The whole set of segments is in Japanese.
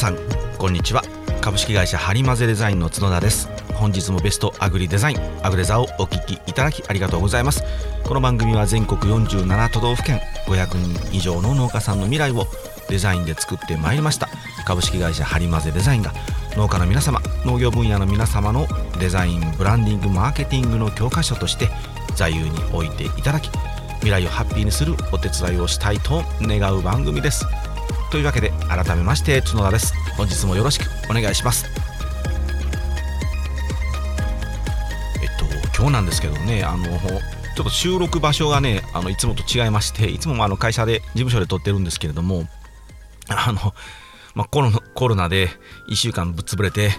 さんこんにちは。株式会社ハリマゼデザインの角田です。本日もベストアグリデザインアグレザをお聞きいただきありがとうございます。この番組は全国47都道府県500人以上の農家さんの未来をデザインで作ってまいりました。株式会社ハリマゼデザインが農家の皆様農業分野の皆様のデザインブランディングマーケティングの教科書として座右に置いていただき未来をハッピーにするお手伝いをしたいと願う番組です。というわけで改めまして角田です。本日もよろしくお願いします。えっと今日なんですけどねあのちょっと収録場所がねあのいつもと違いましていつもあの会社で事務所で撮ってるんですけれどもあのまあ、コロコロナで1週間ぶっ潰れて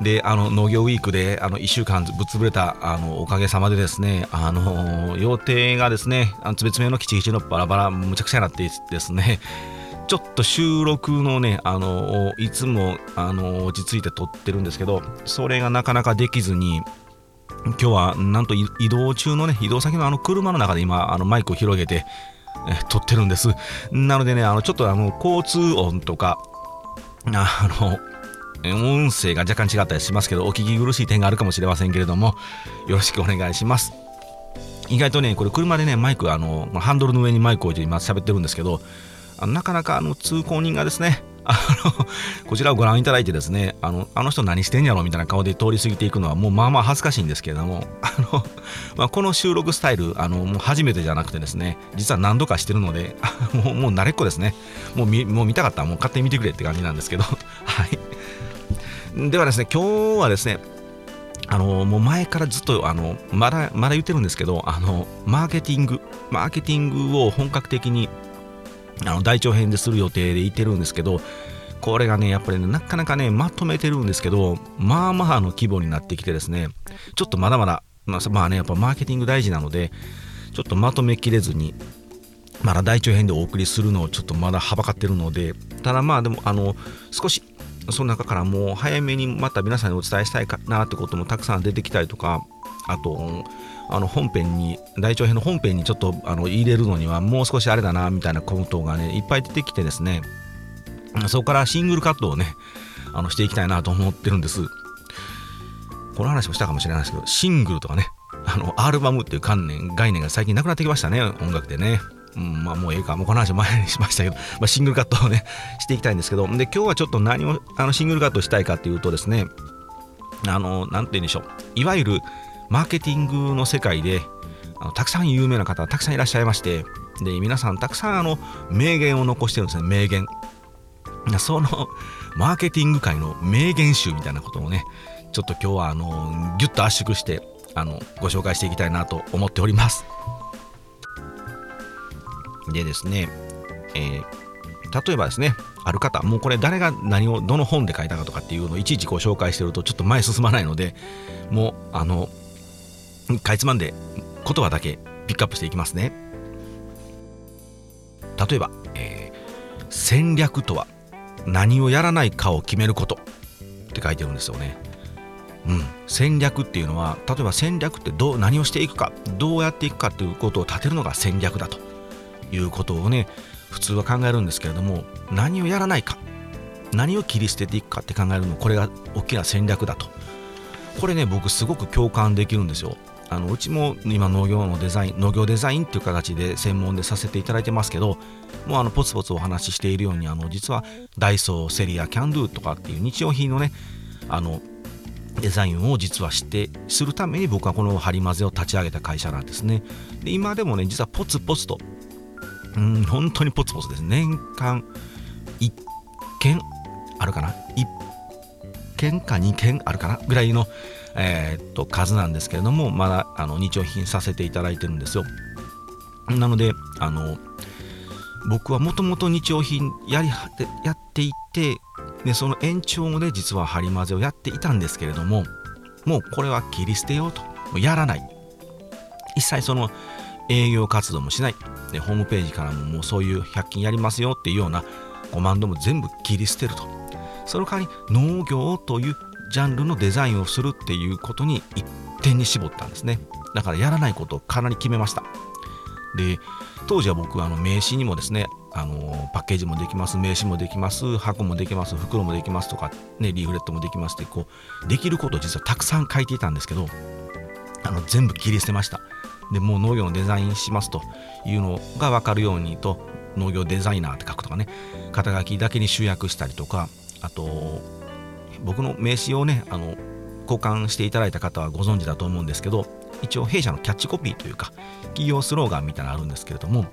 であの農業ウィークであの1週間ぶっ潰れたあのおかげさまでですねあの予定がですねあのつべつめのキチキチのバラバラむちゃくちゃになってですねちょっと収録のねあのいつもあの落ち着いて撮ってるんですけどそれがなかなかできずに今日はなんと移動中のね移動先のあの車の中で今あのマイクを広げてえ撮ってるんです。なのでねあのちょっとあの交通音とかあの音声が若干違ったりしますけどお聞き苦しい点があるかもしれませんけれどもよろしくお願いします。意外とねこれ車でねマイクあのハンドルの上にマイクを置いて今喋ってるんですけどなかなかあの通行人がですね あのこちらをご覧いただいてですねあのあの人何してんやろみたいな顔で通り過ぎていくのはもうまあまあ恥ずかしいんですけれども あの、まあ、この収録スタイルあのもう初めてじゃなくてですね実は何度かしてるので もうもう慣れっこですね。もう見もう見たかったらもう勝手に見てくれって感じなんですけどはい。ではですね今日はですねあのもう前からずっとあのまだまだ言ってるんですけどあのマーケティングマーケティングを本格的にあの大長編でする予定でいてるんですけどこれがねやっぱりねなかなかねまとめてるんですけどまあまあの規模になってきてですねちょっとまだまだまあ、まあねやっぱマーケティング大事なのでちょっとまとめきれずにまだ大長編でお送りするのをちょっとまだはばかってるのでただまあでもあの少しその中からもう早めにまた皆さんにお伝えしたいかなってこともたくさん出てきたりとかあとあの本編に大長編の本編にちょっとあの入れるのにはもう少しあれだなみたいなことがねいっぱい出てきてですねそこからシングルカットをねあのしていきたいなと思ってるんです。この話もしたかもしれないですけどシングルとかねあのアルバムっていう観念概念が最近なくなってきましたね音楽でね。うん、まあもうええか、もうこの話前にしましたけど、まあ、シングルカットをね、していきたいんですけど、で、今日はちょっと何をあのシングルカットしたいかというとですね、あの、なんて言うんでしょう、いわゆるマーケティングの世界であのたくさん有名な方たくさんいらっしゃいましてで皆さんたくさんあの名言を残してるんですね。名言。そのマーケティング界の名言集みたいなことをねちょっと今日はあのギュッと圧縮してあのご紹介していきたいなと思っております。でですね、えー、例えばですねある方もうこれ誰が何をどの本で書いたかとかっていうのをいちいちご紹介してるとちょっと前進まないのでもうあの かいつまんで言葉だけピックアップしていきますね。例えば、えー、戦略とは何をやらないかを決めること。って書いてるんですよね。うん、戦略っていうのは例えば戦略ってどう何をしていくかどうやっていくかっていうことを立てるのが戦略だと。いうことをね普通は考えるんですけれども何をやらないか何を切り捨てていくかって考えるのこれが大きな戦略だと。これね僕すごく共感できるんですよ。あのうちも今農業のデザイン農業デザインっていう形で専門でさせていただいてますけどもうあのポツポツお話ししているようにあの実はダイソーセリアキャンドゥとかっていう日用品のねあのデザインを実はしてするために僕はこのハリマゼを立ち上げた会社なんですね。で今でもね実はポツポツとうん本当にポツポツです。年間1件あるかな？1件か2件あるかな？ぐらいのえー、っと数なんですけれどもまだあの日用品させていただいてるんですよ。なのであの僕はもともと日用品やりやっていてでその延長で実は針混ぜをやっていたんですけれどももうこれは切り捨てようと。もうやらない。一切その営業活動もしない。でホームページからももうそういう100均やりますよっていうようなコマンドも全部切り捨てると。その代わり農業というジャンルのデザインをするっていうことに一点に絞ったんですね。だからやらないことをかなり決めました。で当時は僕あの名刺にもですねあのパッケージもできます名刺もできます箱もできます袋もできますとか、ね、リーフレットもできますってこうできることを実はたくさん書いていたんですけどあの全部切り捨てました。でもう農業のデザインしますというのが分かるようにと農業デザイナーって書くとかね肩書きだけに集約したりとかあと僕の名刺をねあの交換していただいた方はご存知だと思うんですけど一応弊社のキャッチコピーというか企業スローガンみたいなのあるんですけれども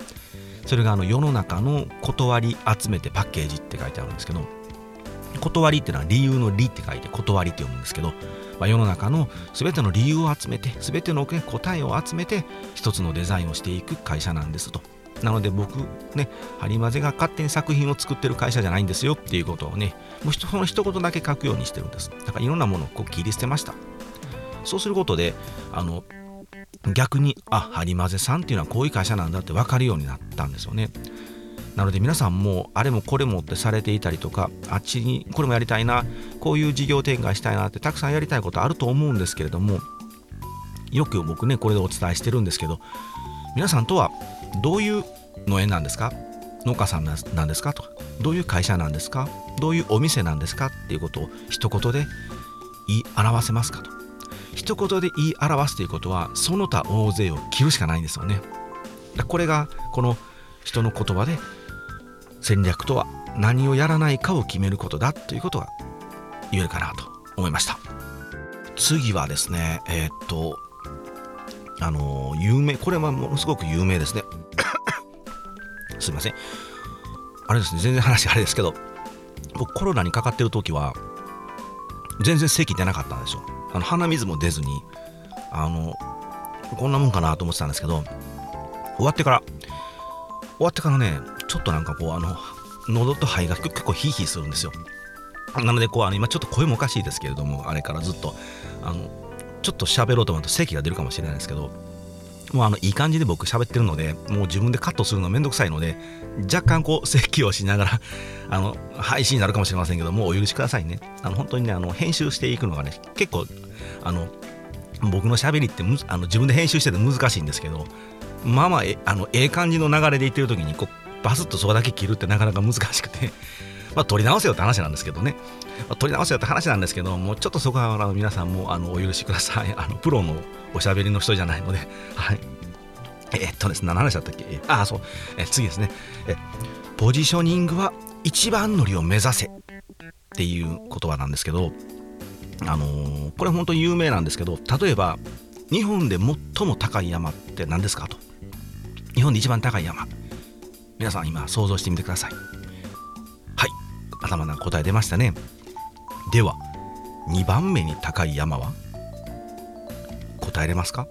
それがあの世の中の断り集めてパッケージって書いてあるんですけど断りっていうのは理由の理って書いて断りって読むんですけど、まあ、世の中の全ての理由を集めて全ての、答えを集めて一つのデザインをしていく会社なんですと。なので僕ねハリマゼが勝手に作品を作ってる会社じゃないんですよっていうことをねもうその一言だけ書くようにしてるんです。だからいろんなものをこう切り捨てました。そうすることであの逆にあハリマゼさんっていうのはこういう会社なんだって分かるようになったんですよね。なので皆さんもあれもこれもってされていたりとかあっちにこれもやりたいなこういう事業展開したいなってたくさんやりたいことあると思うんですけれどもよく僕ねこれでお伝えしてるんですけど皆さんとはどういう農園なんですか？農家さんなんですか？とかどういう会社なんですか？どういうお店なんですか？っていうことを一言で言い表せますかと。一言で言い表すということはその他大勢を切るしかないんですよね。これがこの人の言葉で戦略とは何をやらないかを決めることだということが言えるかなと思いました。次はですねえー、っとあの有名これはものすごく有名ですね。すいません。あれですね全然話あれですけど僕コロナにかかってる時は全然席出なかったんですよ。あの鼻水も出ずにあのこんなもんかなと思ってたんですけど終わってから終わってからねちょっとなんかこうあの喉と肺が結構ヒーヒーするんですよ。なのでこうあの今ちょっと声もおかしいですけれどもあれからずっとあのちょっと喋ろうと思うと咳が出るかもしれないですけどもうあのいい感じで僕喋ってるのでもう自分でカットするのめんどくさいので若干こう咳をしながら あの配信になるかもしれませんけどもうお許しくださいね。あの本当にねあの編集していくのがね結構あの僕の喋りってあの自分で編集してて難しいんですけどまあまあえあのええ感じの流れでいってる時にこうバスッとそこだけ切るってなかなか難しくてまあ、取り直せよって話なんですけどね、まあ、取り直せよって話なんですけどもうちょっとそこはあの皆さんもあのお許しください。あのプロのおしゃべりの人じゃないので。はい。えっとですね何の話だったっけああそう。え次ですね。えポジショニングは一番乗りを目指せっていう言葉なんですけどあのー、これ本当に有名なんですけど例えば日本で最も高い山って何ですかと。日本で一番高い山。皆さん今想像してみてください。頭な答え出ましたね。では2番目に高い山は？答えれますか？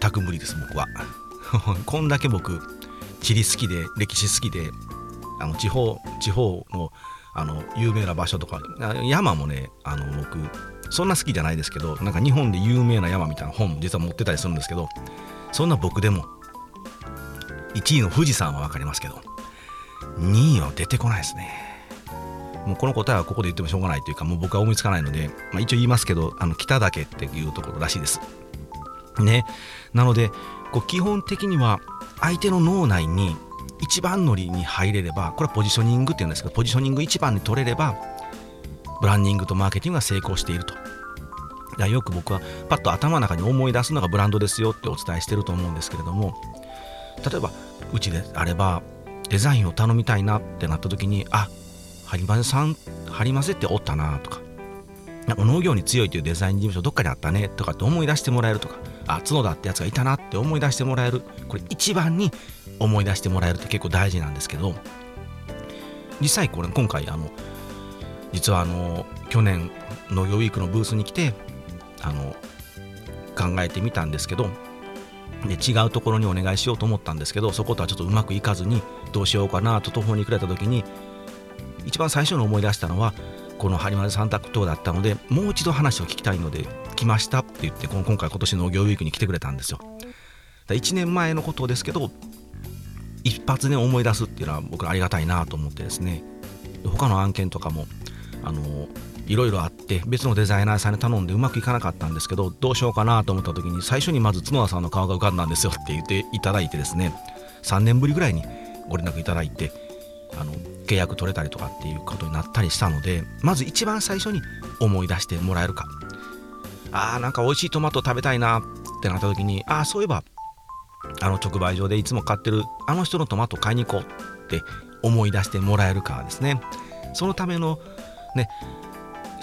全く無理です僕は。こんだけ僕地理好きで歴史好きであの地方地方のあの有名な場所とか山もねあの僕そんな好きじゃないですけどなんか日本で有名な山みたいな本実は持ってたりするんですけどそんな僕でも1位の富士山は分かりますけど2位は出てこないですね。もうこの答えはここで言ってもしょうがないというかもう僕は思いつかないので、まあ、一応言いますけどあの北岳っていうところらしいです。ね。なのでこう基本的には相手の脳内に一番乗りに入れればこれはポジショニングっていうんですけどポジショニング一番に取れればブランディングとマーケティングが成功していると。よく僕はパッと頭の中に思い出すのがブランドですよってお伝えしてると思うんですけれども例えばうちであればデザインを頼みたいなってなった時にあハリマゼさんハリマゼっておったなとか。なんか農業に強いというデザイン事務所どっかにあったねとかって思い出してもらえるとか。あ角田ってやつがいたなって思い出してもらえる。これ一番に思い出してもらえるって結構大事なんですけど。実際これ今回あの実はあの去年農業ウィークのブースに来てあの考えてみたんですけどで違うところにお願いしようと思ったんですけどそことはちょっとうまくいかずにどうしようかなと途方に暮れた時に一番最初の思い出したのはこの播磨三択島だったのでもう一度話を聞きたいので来ましたって言ってこの今回今年農業ウィークに来てくれたんですよ。1年前のことですけど一発で思い出すっていうのは僕ありがたいなと思ってですね他の案件とかもあのいろいろあって別のデザイナーさんに頼んでうまくいかなかったんですけどどうしようかなと思った時に最初にまず角田さんの顔が浮かんだんですよって言っていただいてですね3年ぶりぐらいにご連絡いただいてあの契約取れたりとかっていうことになったりしたのでまず一番最初に思い出してもらえるかあーなんか美味しいトマト食べたいなってなった時にああそういえばあの直売所でいつも買ってるあの人のトマト買いに行こうって思い出してもらえるかですね。そのためのね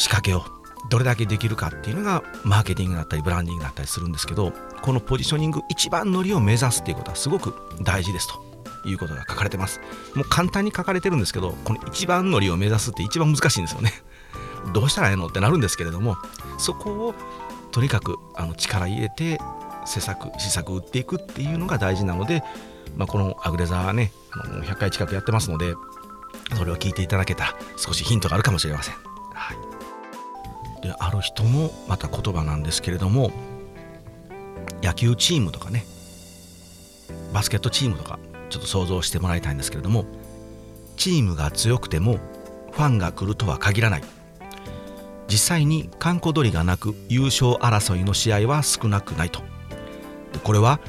仕掛けをどれだけできるかっていうのがマーケティングだったりブランディングだったりするんですけどこのポジショニング一番乗りを目指すっていうことはすごく大事ですと。いうことが書かれてます。もう簡単に書かれてるんですけどこの一番乗りを目指すって一番難しいんですよね。どうしたらええのってなるんですけれどもそこをとにかくあの力入れて施策施策打っていくっていうのが大事なので、まあ、このアグレザーはねあの100回近くやってますのでそれを聞いていただけたら少しヒントがあるかもしれません。はい、である人のまた言葉なんですけれども野球チームとかねバスケットチームとかちょっと想像してもらいたいんですけれどもチームが強くてもファンが来るとは限らない。実際に閑古鳥がなく優勝争いの試合は少なくないと。これは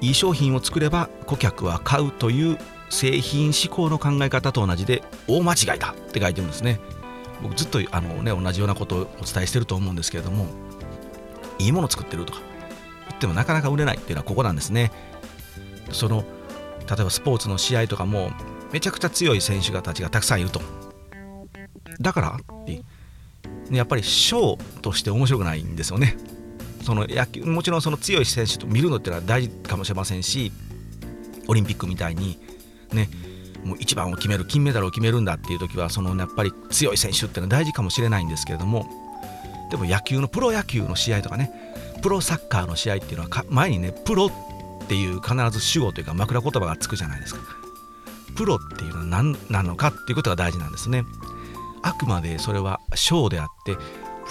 いい商品を作れば顧客は買うという製品思考の考え方と同じで大間違いだって書いてるんですね。僕ずっとあの、ね、同じようなことをお伝えしてると思うんですけれどもいいもの作ってるとか言ってもなかなか売れないっていうのはここなんですね。その例えばスポーツの試合とかもめちゃくちゃ強い選手たちがたくさんいると。だからってやっぱりショーとして面白くないんですよね。その野球もちろんその強い選手と見るのってのは大事かもしれませんしオリンピックみたいにねもう一番を決める金メダルを決めるんだっていう時はそのやっぱり強い選手っていうのは大事かもしれないんですけれどもでも野球のプロ野球の試合とかねプロサッカーの試合っていうのは前にねプロっていう必ず主語というか枕言葉がつくじゃないですか。プロっていうのは何なのかっていうことが大事なんですね。あくまでそれはショーであってフ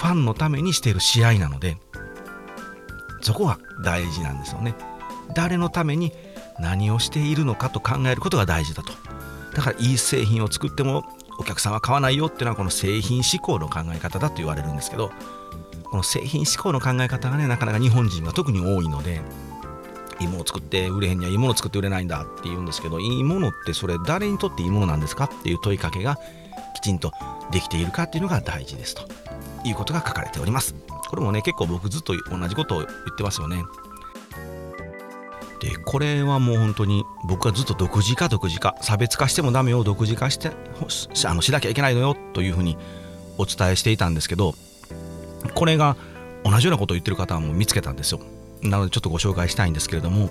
ァンのためにしている試合なのでそこが大事なんですよね。誰のために何をしているのかと考えることが大事だと。だからいい製品を作ってもお客さんは買わないよっていうのはこの製品思考の考え方だと言われるんですけどこの製品思考の考え方がねなかなか日本人が特に多いのでいもを作って売れへんにはいいもの作って売れないんだって言うんですけどいいものってそれ誰にとっていいものなんですかっていう問いかけがきちんとできているかっていうのが大事ですということが書かれております。これもね結構僕ずっと同じことを言ってますよね。でこれはもう本当に僕はずっと独自化独自化差別化してもダメよ独自化してあのしなきゃいけないのよというふうにお伝えしていたんですけどこれが同じようなことを言ってる方も見つけたんですよ。なのでちょっとご紹介したいんですけれども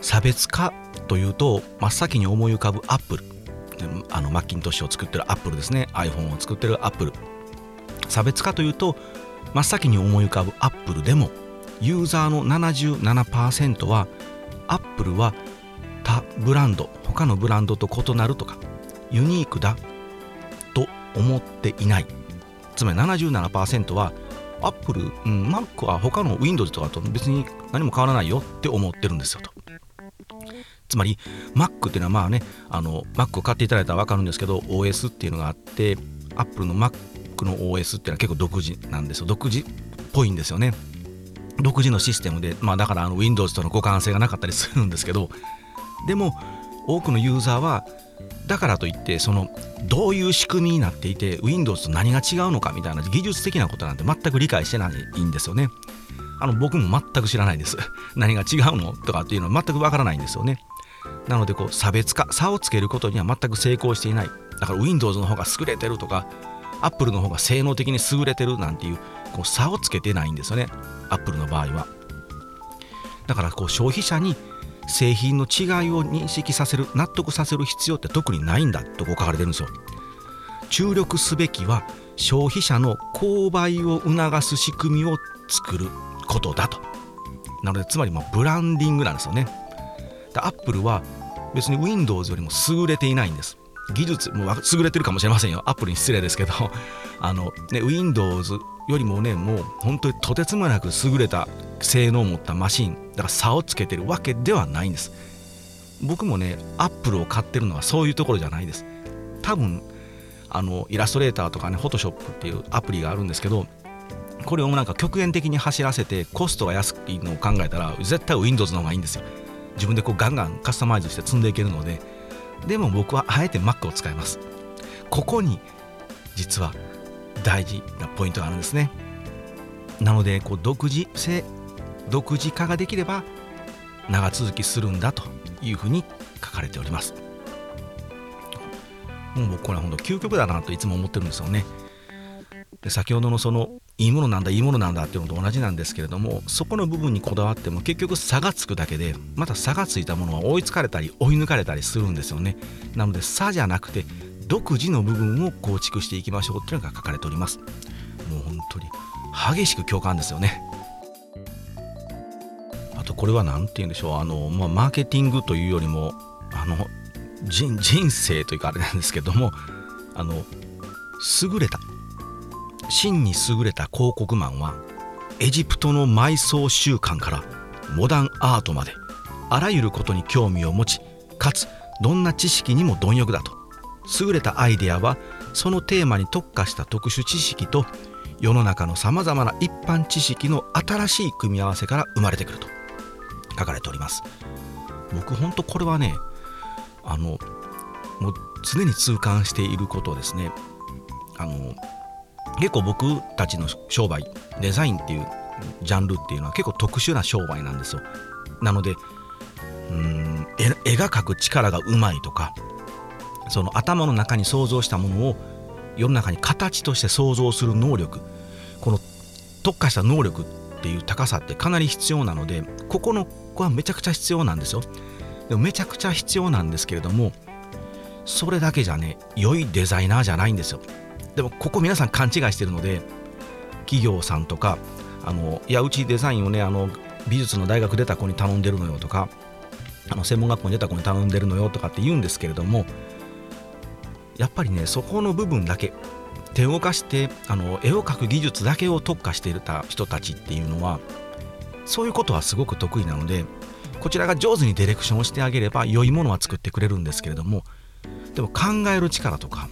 差別化というと真っ先に思い浮かぶアップル。あのマッキントッシュを作ってるアップルですね。iPhone を作ってるアップル。差別化というと真っ先に思い浮かぶアップルでもユーザーの77%はアップルは他ブランド他のブランドと異なるとかユニークだと思っていない。つまり77%はアップル、うん、Mac は他の Windows とかと別に何も変わらないよって思ってるんですよと。つまり Mac っていうのはまあねあの Mac を買っていただいたら分かるんですけど OS っていうのがあって Apple の Mac の OS っていうのは結構独自なんですよ。独自っぽいんですよね。独自のシステムでまあだからあの Windows との互換性がなかったりするんですけどでも多くのユーザーはだからといってそのどういう仕組みになっていて Windows と何が違うのかみたいな技術的なことなんて全く理解してないんですよね。あの僕も全く知らないです。何が違うのとかっていうのは全くわからないんですよね。なのでこう差別化差をつけることには全く成功していない。だから Windows の方が優れてるとか Apple の方が性能的に優れてるなんていうこう差をつけてないんですよね。Apple の場合は。だからこう消費者に製品の違いを認識させる納得させる必要って特にないんだとこう書かれてるんですよ。注力すべきは消費者の購買を促す仕組みを作ることだと。なのでつまりまブランディングなんですよね。アップルは別に Windows よりも優れていないんです。技術も優れてるかもしれませんよ。アップルに失礼ですけど。あの、ね、Windows よりもねもう本当にとてつもなく優れた性能を持ったマシンだから差をつけてるわけではないんです。僕もねアップルを買ってるのはそういうところじゃないです。多分あのイラストレーターとかねフォトショップっていうアプリがあるんですけどこれをなんか極限的に走らせてコストが安いのを考えたら絶対 Windows の方がいいんですよ。自分でこうガンガンカスタマイズして積んでいけるのででも僕はあえて Mac を使います。ここに実は大事なポイントがあるんですね。なのでこう独自性独自化ができれば長続きするんだというふうに書かれております。もう僕これは本当究極だなといつも思ってるんですよね。で先ほどのそのいいものなんだいいものなんだっていうのと同じなんですけれどもそこの部分にこだわっても結局差がつくだけでまた差がついたものは追いつかれたり追い抜かれたりするんですよね。なので差じゃなくて独自の部分を構築していきましょうっていうのが書かれております。もう本当に激しく共感ですよね。あとこれは何て言うんでしょう。あの、まあ、マーケティングというよりもあの人人生というかあれなんですけどもあの優れた真に優れた広告マンはエジプトの埋葬習慣からモダンアートまであらゆることに興味を持ちかつどんな知識にも貪欲だと。優れたアイデアはそのテーマに特化した特殊知識と世の中のさまざまな一般知識の新しい組み合わせから生まれてくると。書かれております。僕ほんとこれはねあのもう常に痛感していることですね。あの結構僕たちの商売デザインっていうジャンルっていうのは結構特殊な商売なんですよ。なのでうん絵が描く力がうまいとかその頭の中に想像したものを世の中に形として想像する能力。この特化した能力っていう高さってかなり必要なのでここの子はめちゃくちゃ必要なんですよ。でもめちゃくちゃ必要なんですけれどもそれだけじゃね良いデザイナーじゃないんですよ。でもここ皆さん勘違いしてるので企業さんとかあのいやうちデザインをねあの美術の大学出た子に頼んでるのよとかあの専門学校に出た子に頼んでるのよとかって言うんですけれどもやっぱりねそこの部分だけ手を動かしてあの絵を描く技術だけを特化していた人たちっていうのはそういうことはすごく得意なのでこちらが上手にディレクションをしてあげれば良いものは作ってくれるんですけれどもでも考える力とか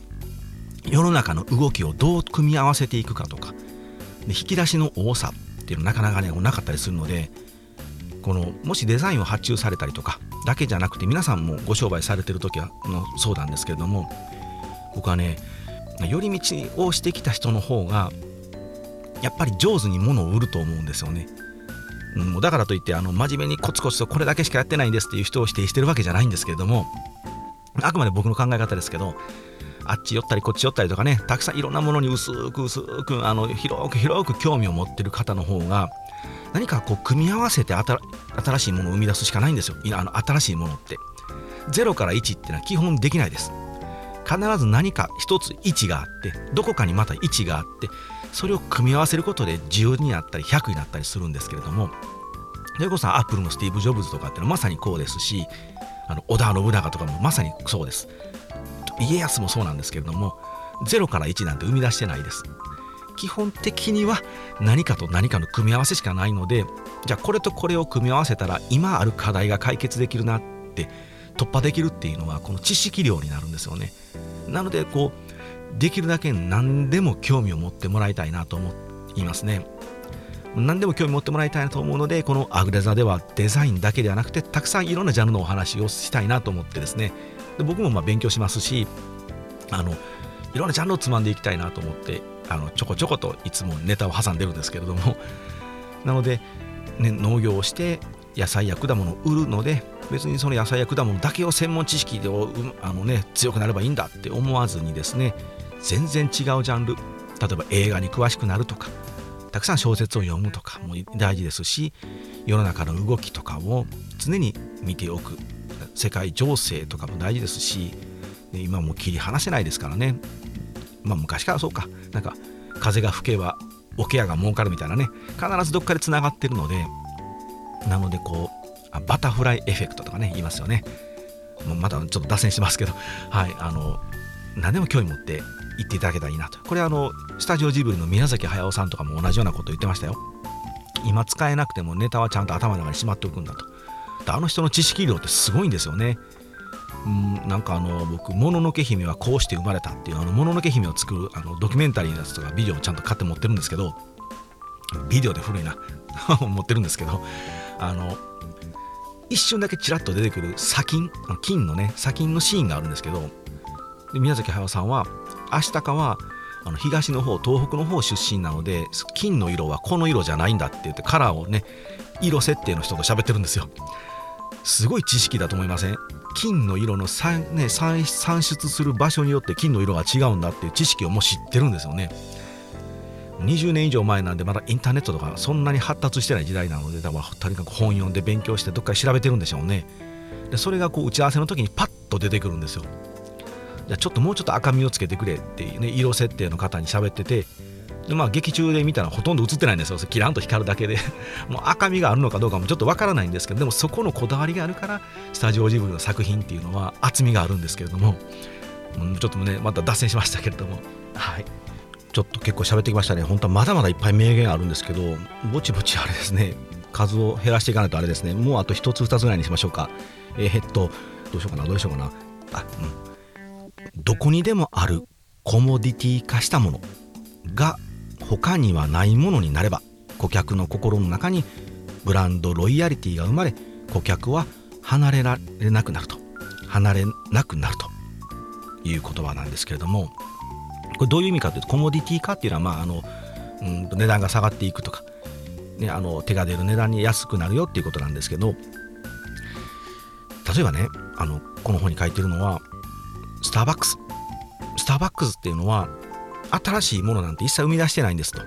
世の中の動きをどう組み合わせていくかとかで引き出しの多さっていうのはなかなかねなかったりするのでこのもしデザインを発注されたりとかだけじゃなくて皆さんもご商売されてる時はのそうなんですけれども僕はね寄り道をしてきた人の方がやっぱり上手に物を売ると思うんですよね。うん、だからといってあの真面目にコツコツとこれだけしかやってないんですっていう人を否定してるわけじゃないんですけれどもあくまで僕の考え方ですけどあっち寄ったりこっち寄ったりとかねたくさんいろんなものに薄く薄くあの広く広く興味を持ってる方の方が何かこう組み合わせて新しいものを生み出すしかないんですよ。あの新しいものって。0から1っていうのは基本できないです。必ず何か一つ位置があってどこかにまた位置があってそれを組み合わせることで10になったり100になったりするんですけれどもそれこそアップルのスティーブ・ジョブズとかってのはまさにこうですしあの織田信長とかもまさにそうです。家康もそうなんですけれども0から1なんて生み出してないです。基本的には何かと何かの組み合わせしかないのでじゃあこれとこれを組み合わせたら今ある課題が解決できるなって突破できるっていうのはこの知識量になるんですよね。なのでこうできるだけ何でも興味を持ってもらいたいなと思いますね。何でも興味持ってもらいたいなと思うのでこのアグレザではデザインだけではなくてたくさんいろんなジャンルのお話をしたいなと思ってですね。で僕もまあ勉強しますしあのいろんなジャンルをつまんでいきたいなと思ってあのちょこちょこといつもネタを挟んでるんですけれども。なので、ね、農業をして野菜や果物を売るので別にその野菜や果物だけを専門知識であの、ね、強くなればいいんだって思わずにですね全然違うジャンル例えば映画に詳しくなるとかたくさん小説を読むとかも大事ですし世の中の動きとかを常に見ておく。世界情勢とかも大事ですし今も切り離せないですからね。まあ昔からそうか。なんか風が吹けば桶屋が儲かるみたいなね。必ずどっかでつながってるのでなのでこうバタフライエフェクトとかね言いますよね。まだちょっと脱線してますけどはいあの何でも興味持って言っていただけたらいいなと。これあのスタジオジブリの宮崎駿さんとかも同じようなこと言ってましたよ。今使えなくてもネタはちゃんと頭の中にしまっておくんだと。あの人の知識量ってすごいんですよね。うんなんかあの僕「もののけ姫はこうして生まれた」っていうあのもののけ姫を作るあのドキュメンタリーのやつとかビデオをちゃんと買って持ってるんですけどビデオで古いな。持ってるんですけどあの一瞬だけちらっと出てくる砂金金のね砂金のシーンがあるんですけど宮崎駿さんは明日かはあの東の方東北の方出身なので金の色はこの色じゃないんだって言ってカラーをね色設定の人と喋ってるんですよ。すごい知識だと思いません？金の色の算,、ね、算出する場所によって金の色が違うんだっていう知識をもう知ってるんですよね。20年以上前なんでまだインターネットとかそんなに発達してない時代なのでだからとにかく本読んで勉強してどっか調べてるんでしょうね。でそれがこう打ち合わせの時にパッと出てくるんですよ。じゃあちょっともうちょっと赤みをつけてくれっていうね色設定の方に喋っててでまあ劇中で見たらほとんど映ってないんですよ。キランと光るだけで。もう赤みがあるのかどうかもちょっとわからないんですけどでもそこのこだわりがあるからスタジオジブリの作品っていうのは厚みがあるんですけれどもちょっとねまた脱線しましたけれども。はい。ちょっと結構喋ってきましたね。本当はまだまだいっぱい名言あるんですけどぼちぼちあれですね数を減らしていかないとあれですね。もうあと1つ2つぐらいにしましょうか。えー、っとどうしようかなどうしようかな。あうん。どこにでもあるコモディティ化したものが他にはないものになれば顧客の心の中にブランドロイヤリティが生まれ顧客は離れられなくなると。離れなくなるという言葉なんですけれどもこれどういう意味かというとコモディティ化っていうのは、まああのうん、値段が下がっていくとか、ね、あの手が出る値段に安くなるよっていうことなんですけど例えばねあのこの本に書いてるのはスターバックス。スターバックスっていうのは新しいものなんて一切生み出してないんですと。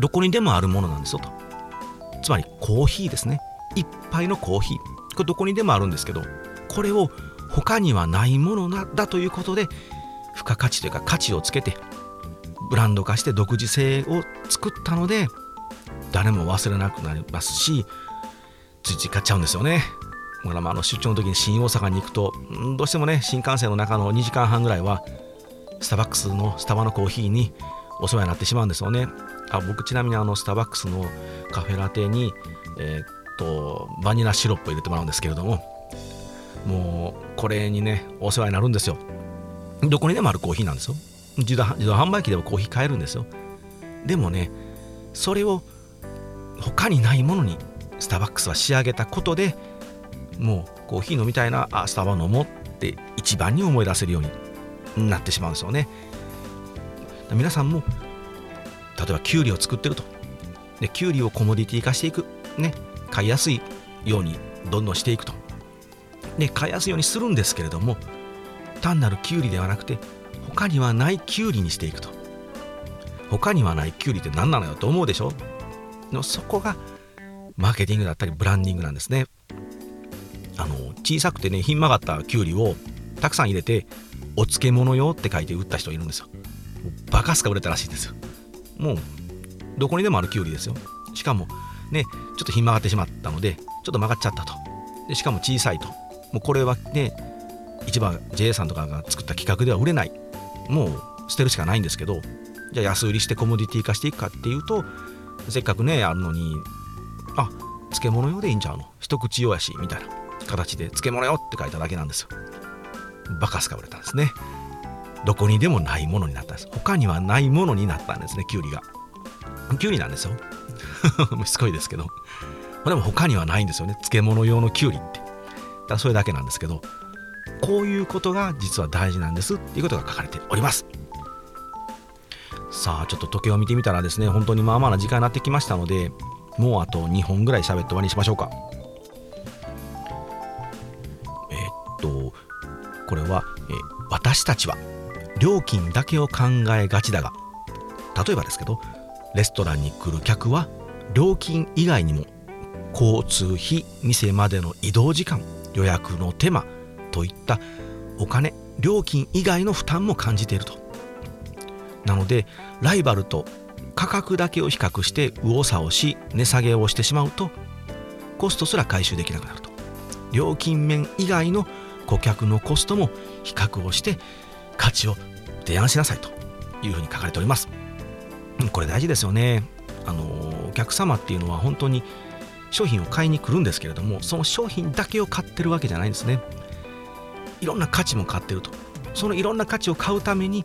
どこにでもあるものなんですよと。つまりコーヒーですね。一杯のコーヒー。これどこにでもあるんですけどこれを他にはないものだということで付加価値というか価値をつけてブランド化して独自性を作ったので誰も忘れなくなりますしついつい買っちゃうんですよね。だからまああの出張の時に新大阪に行くとどうしてもね新幹線の中の2時間半ぐらいはスターバックスのスタバのコーヒーにお世話になってしまうんですよね。あ僕ちなみにあのスターバックスのカフェラテにえー、っとバニラシロップを入れてもらうんですけれどももうこれにねお世話になるんですよ。どこにでもあるコーヒーなんですよ。自動自動販売機でもコーヒー買えるんですよ。でもねそれを他にないものにスターバックスは仕上げたことでもうコーヒー飲みたいなあスタバ飲もうって一番に思い出せるようになってしまうんですよね。皆さんも例えばキュウリを作ってると。でキュウリをコモディティ化していく。ね買いやすいようにどんどんしていくと。で買いやすいようにするんですけれども単なるキュウリではなくて他にはないキュウリにしていくと。他にはないキュウリって何なのよと思うでしょ？のそこがマーケティングだったりブランディングなんですね。あの小さくてねひん曲がったキュウリをたくさん入れてお漬物用って書いて売った人いるんですよ。バカすか売れたらしいんですよ。もうどこにでもあるキュウリですよ。しかもねちょっとひん曲がってしまったのでちょっと曲がっちゃったと。でしかも小さいと。もうこれはね一番 JA さんとかが作った企画では売れない。もう捨てるしかないんですけどじゃあ安売りしてコモディティ化していくかっていうとせっかくねあるのにあ漬物用でいいんちゃうの？一口用やしみたいな形で漬物用って書いただけなんですよ。バカスカ売れたんですね。どこにでもないものになったんです。他にはないものになったんですねキュウリが。キュウリなんですよ。しつこいですけど。でも他にはないんですよね漬物用のキュウリって。だそれだけなんですけどこういうことが実は大事なんですっていうことが書かれております。さあちょっと時計を見てみたらですね本当にまあまあな時間になってきましたのでもうあと2本ぐらい喋って終わりにしましょうか。えー、っとこれは、えー、私たちは料金だけを考えがちだが例えばですけどレストランに来る客は料金以外にも交通費店までの移動時間予約の手間といったお金料金以外の負担も感じていると。なのでライバルと価格だけを比較して右往左往し値下げをしてしまうとコストすら回収できなくなると。料金面以外の顧客のコストも比較をして価値を提案しなさいというふうに書かれております。これ大事ですよね。あのお客様っていうのは本当に商品を買いに来るんですけれどもその商品だけを買ってるわけじゃないんですね。いろんな価値も買ってると。そのいろんな価値を買うために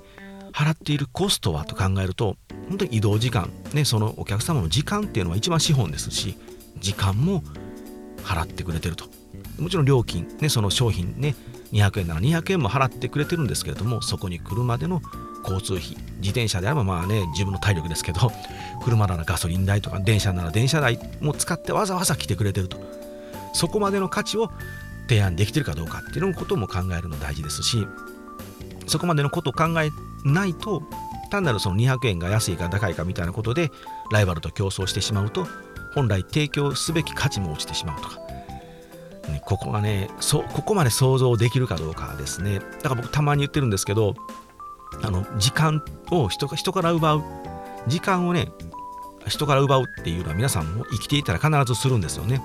払っているコストはと考えると本当に移動時間ねそのお客様の時間っていうのは一番資本ですし時間も払ってくれてると。もちろん料金ねその商品ね200円なら200円も払ってくれてるんですけれどもそこに来るまでの交通費自転車であればまあね自分の体力ですけど車ならガソリン代とか電車なら電車代も使ってわざわざ来てくれてると。そこまでの価値を提案できてるかどうかっていうのことも考えるの大事ですしそこまでのことを考えないと単なるその200円が安いか高いかみたいなことでライバルと競争してしまうと本来提供すべき価値も落ちてしまうとか、ね、ここがねそここまで想像できるかどうかですね。だから僕たまに言ってるんですけどあの時間を人人から奪う。時間をね人から奪うっていうのは皆さんも生きていたら必ずするんですよね。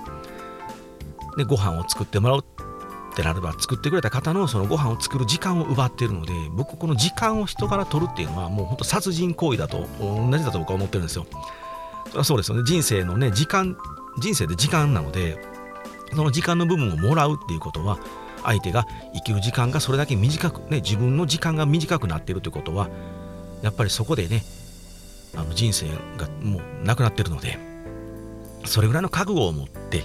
でご飯を作ってもらう。ってなれば作ってくれた方のそのご飯を作る時間を奪ってるので僕この時間を人から取るっていうのはもうほんと殺人行為だと同じだと僕は思ってるんですよ。それはそうですよね。人生のね時間人生で時間なのでその時間の部分をもらうっていうことは相手が生きる時間がそれだけ短くね自分の時間が短くなっているということはやっぱりそこでねあの人生がもうなくなってるのでそれぐらいの覚悟を持って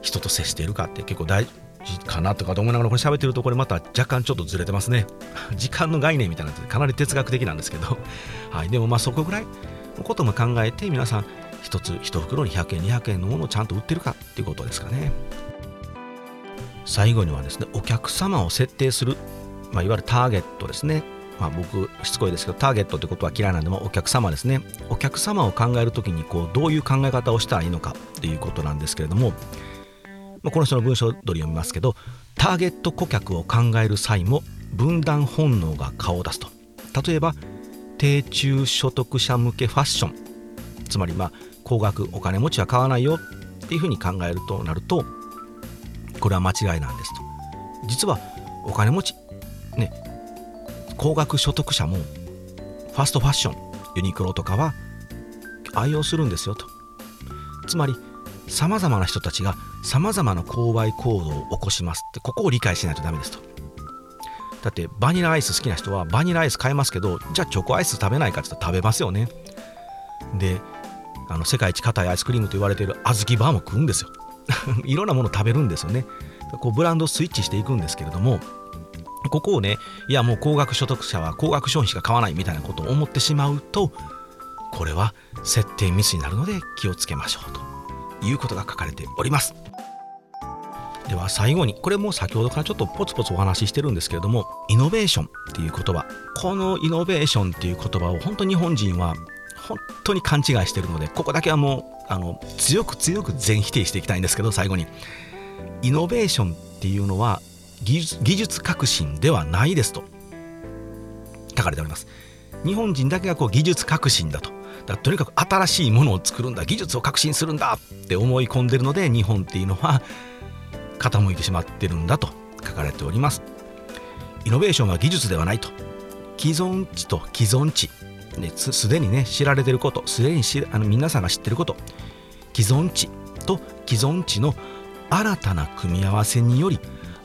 人と接しているかって結構大事かなとかと思いながらこれ喋ってるとこれまた若干ちょっとずれてますね。時間の概念みたいなかなり哲学的なんですけど、はい、でもまあそこぐらいのことも考えて皆さん一つ一袋に100円200円のものをちゃんと売ってるかっていうことですかね。最後にはですねお客様を設定する、まあ、いわゆるターゲットですね。まあ、僕しつこいですけどターゲットってことは嫌いなんでもお客様ですね。お客様を考える時にこうどういう考え方をしたらいいのかっていうことなんですけれどもまあ、この人の文章通り読みますけどターゲット顧客を考える際も分断本能が顔を出すと。例えば低中所得者向けファッション。つまりまあ高額お金持ちは買わないよ。っていうふうに考えるとなるとこれは間違いなんですと。実はお金持ちね高額所得者もファストファッションユニクロとかは愛用するんですよと。つまりさまざまな人たちがさまざまな購買行動を起こしますってここを理解しないとダメですと。だってバニラアイス好きな人はバニラアイス買えますけどじゃあチョコアイス食べないかって言ったら食べますよね。であの世界一硬いアイスクリームと言われている小豆バーも食うんですよ。いろんなもの食べるんですよね。こうブランドスイッチしていくんですけれどもここをねいやもう高額所得者は高額商品しか買わないみたいなことを思ってしまうとこれは設定ミスになるので気をつけましょうということが書かれております。では最後にこれも先ほどからちょっとポツポツお話ししてるんですけれどもイノベーションっていう言葉。このイノベーションっていう言葉を本当に日本人は本当に勘違いしてるのでここだけはもうあの強く強く全否定していきたいんですけど最後に。イノベーションっていうのは技術革新ではないですと。書かれております。日本人だけがこう技術革新だと。だとにかく新しいものを作るんだ。技術を革新するんだって思い込んでるので日本っていうのは傾いてしまってるんだと書かれております。イノベーションは技術ではないと。既存地と既存地すでにね知られてることすでにあの皆さんが知ってること。既存地と既存地の新たな組み合わせにより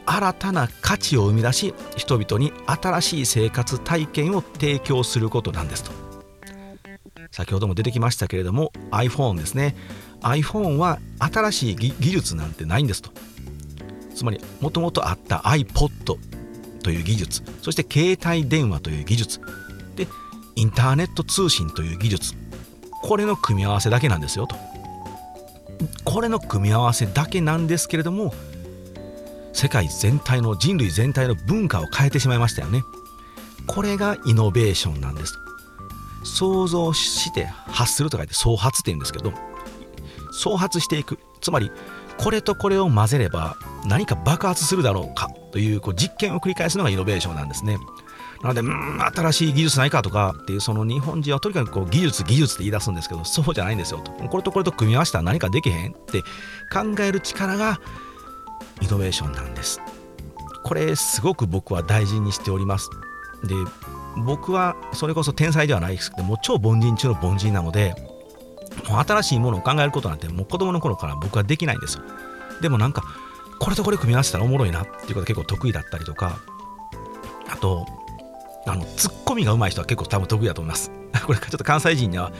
新たな価値を生み出し人々に新しい生活体験を提供することなんですと。先ほども出てきましたけれども iPhone ですね。iPhone は新しい技術なんてないんですと。つまりもともとあった iPod という技術そして携帯電話という技術でインターネット通信という技術これの組み合わせだけなんですよと。これの組み合わせだけなんですけれども世界全体の人類全体の文化を変えてしまいましたよね。これがイノベーションなんです。想像して発すると書いて創発って言うんですけど創発していく。つまりこれとこれを混ぜれば何か爆発するだろうかというこう実験を繰り返すのがイノベーションなんですね。なのでうん新しい技術ないかとかっていうその日本人はとにかくこう技術技術って言い出すんですけどそうじゃないんですよと。これとこれと組み合わせたら何かできへんって考える力がイノベーションなんです。これすごく僕は大事にしております。で僕はそれこそ天才ではないですけどもう超凡人中の凡人なのでもう新しいものを考えることなんてもう子供の頃から僕はできないんですよ。でもなんかこれとこれ組み合わせたらおもろいなっていうことが結構得意だったりとかあとあのツッコミが上手い人は結構多分得意だと思います。これちょっと関西人には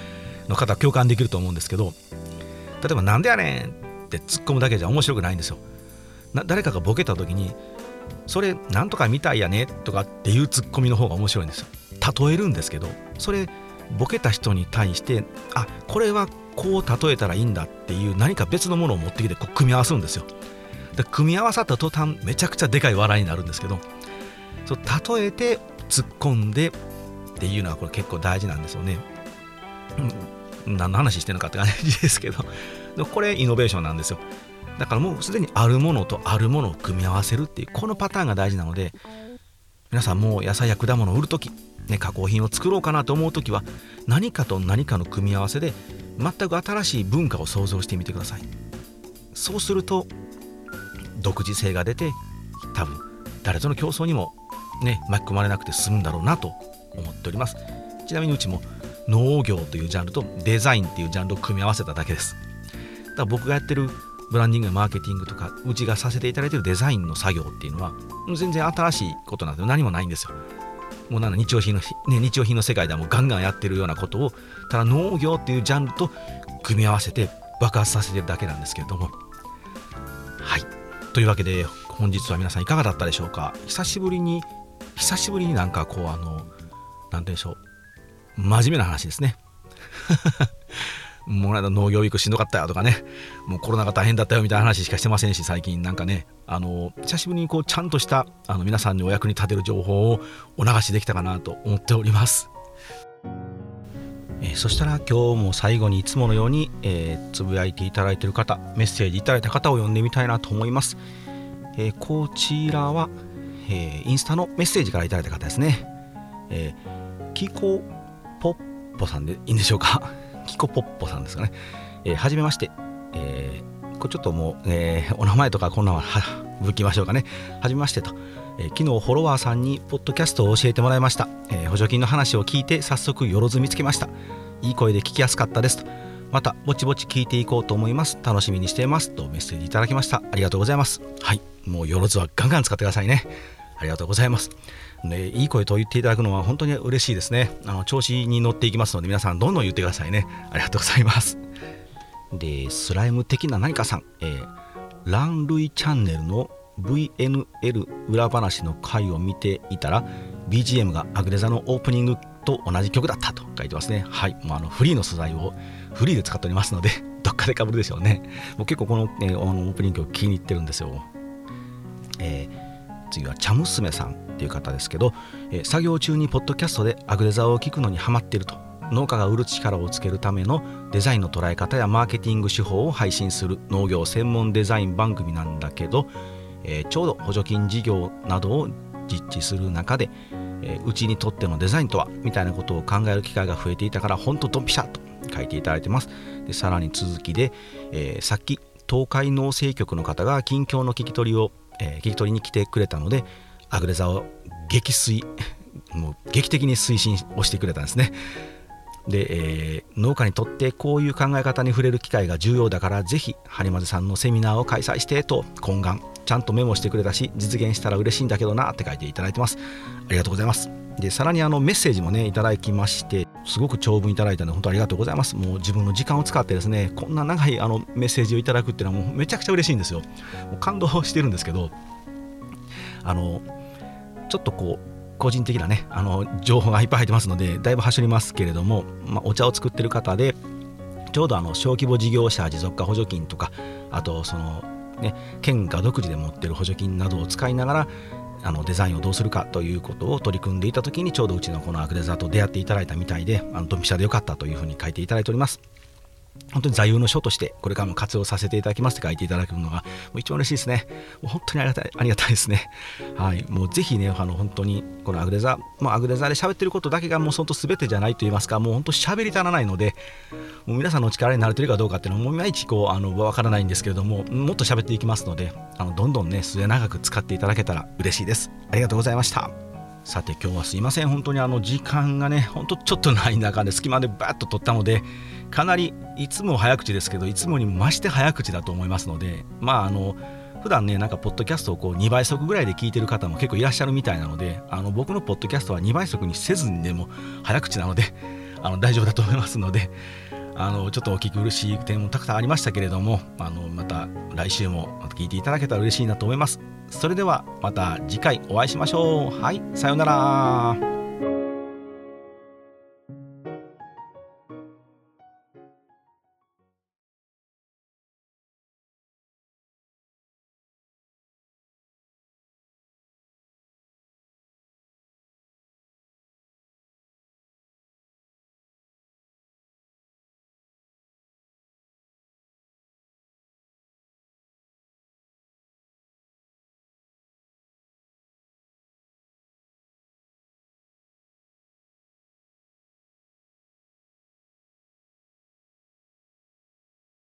の方は共感できると思うんですけど例えば「なんでやねん!」って突っ込むだけじゃ面白くないんですよ。誰かがボケた時にそれなんとかみたいやねとかっていうツッコミの方が面白いんですよ。例えるんですけどそれボケた人に対してあこれはこう例えたらいいんだっていう何か別のものを持ってきてこう組み合わすんですよ。で組み合わさった途端めちゃくちゃでかい笑いになるんですけどそう例えて突っ込んでっていうのはこれ結構大事なんですよね、うん、何の話してるのかって感じですけど。これイノベーションなんですよ。だからもうすでにあるものとあるものを組み合わせるっていうこのパターンが大事なので皆さんもう野菜や果物を売る時ね、加工品を作ろうかなと思う時は何かと何かの組み合わせで全く新しい文化を想像してみてください。そうすると独自性が出て多分誰との競争にもね巻き込まれなくて済むんだろうなと思っております。ちなみにうちも農業というジャンルとデザインっていうジャンルを組み合わせただけです。だから僕がやってるブランディングやマーケティングとかうちがさせていただいてるデザインの作業っていうのは全然新しいことなんて何もないんですよ。もうなん日用品の、ね、日用品の世界ではもうガンガンやってるようなことをただ農業っていうジャンルと組み合わせて爆発させてるだけなんですけれども。というわけで本日は皆さんいかがだったでしょうか？久しぶりに久しぶりになんかこうあの何て言うんでしょう。真面目な話ですね。もう農業ウィークしんどかったよとかね。もうコロナが大変だったよみたいな話しかしてませんし最近なんかね。あの久しぶりにこうちゃんとしたあの皆さんにお役に立てる情報をお流しできたかなと思っております。え、そしたら今日も最後にいつものように、えー、つぶやいていただいている方メッセージいただいた方を読んでみたいなと思います。えー、こちらは、えインスタのメッセージからいただいた方ですね。えキコポッポさんでいいんでしょうか？キコポッポさんですかね。えー、はじめまして。えー、これちょっともう、え、お名前とかこんなんはぶきましょうかね。はじめましてと。えー、昨日フォロワーさんにポッドキャストを教えてもらいました、えー、補助金の話を聞いて早速よろず見つけました。いい声で聞きやすかったですと。またぼちぼち聞いていこうと思います。楽しみにしています。とメッセージいただきました。ありがとうございます。はい。もうよろずはガンガン使ってくださいね。ありがとうございます。ね、いい声と言っていただくのは本当に嬉しいですね。あの調子に乗っていきますので皆さんどんどん言ってくださいね。ありがとうございます。で、スライム的な何かさん、えー、ランルイチャンネルの VNL 裏話の回を見ていたら BGM がアグレザのオープニングと同じ曲だったと書いてますね。はい、もうあのフリーの素材をフリーで使っておりますので、どっかでかぶるでしょうね。もう結構この,、えー、のオープニング曲気に入ってるんですよ。えー、次は茶娘さんっていう方ですけど、えー、作業中にポッドキャストでアグレザを聞くのにハマっていると農家が売る力をつけるためのデザインの捉え方やマーケティング手法を配信する農業専門デザイン番組なんだけど、えー、ちょうど補助金事業などを実地する中で、えー、うちにとってのデザインとはみたいなことを考える機会が増えていたから本当ドンピシャと書いていただいてますでさらに続きで、えー、さっき東海農政局の方が近況の聞き取りを、えー、聞き取りに来てくれたのでアグレザを激推 もう劇的に推進をしてくれたんですね。で、えー、農家にとってこういう考え方に触れる機会が重要だからぜひ播磨さんのセミナーを開催してと懇願ちゃんとメモしてくれたし実現したら嬉しいんだけどなって書いていただいてます。ありがとうございます。でさらにあのメッセージもねいただきましてすごく長文いただいたので本当ありがとうございます。もう自分の時間を使ってですねこんな長いあのメッセージをいただくっていうのはもうめちゃくちゃ嬉しいんですよ。もう感動してるんですけどあのちょっとこう個人的なねあの情報がいっぱい入ってますのでだいぶ走りますけれども、まあ、お茶を作ってる方でちょうどあの小規模事業者持続化補助金とかあとそのね県が独自で持ってる補助金などを使いながらあのデザインをどうするかということを取り組んでいた時にちょうどうちのこのアクデザーと出会っていただいたみたいであのドンピシャでよかったというふうに書いていただいております。本当に座右の書としてこれからも活用させていただきますって書いていただくのがもう一番嬉しいですね。もう本当にありがたい ありがたいですね。はい。もうぜひね、あの本当にこのアグレザ、もうアグレザで喋ってることだけがもう本当全てじゃないと言いますか、もう本当喋り足らないので、もう皆さんの力になれてるかどうかっていうのはもういまいちこうあのわからないんですけれども、もっと喋っていきますので、あのどんどんね、末長く使っていただけたら嬉しいです。ありがとうございました。さて今日はすいません。本当にあの時間がねほんとちょっとない中で隙間でバッと取ったのでかなりいつも早口ですけどいつもに増して早口だと思いますのでまああの普段ねなんかポッドキャストをこう2倍速ぐらいで聞いてる方も結構いらっしゃるみたいなのであの僕のポッドキャストは2倍速にせずにでも早口なのであの大丈夫だと思いますのであのちょっとお聞き苦しい点もたくさんありましたけれどもあのまた来週も聞いていただけたら嬉しいなと思います。それではまた次回お会いしましょう。はいさようなら。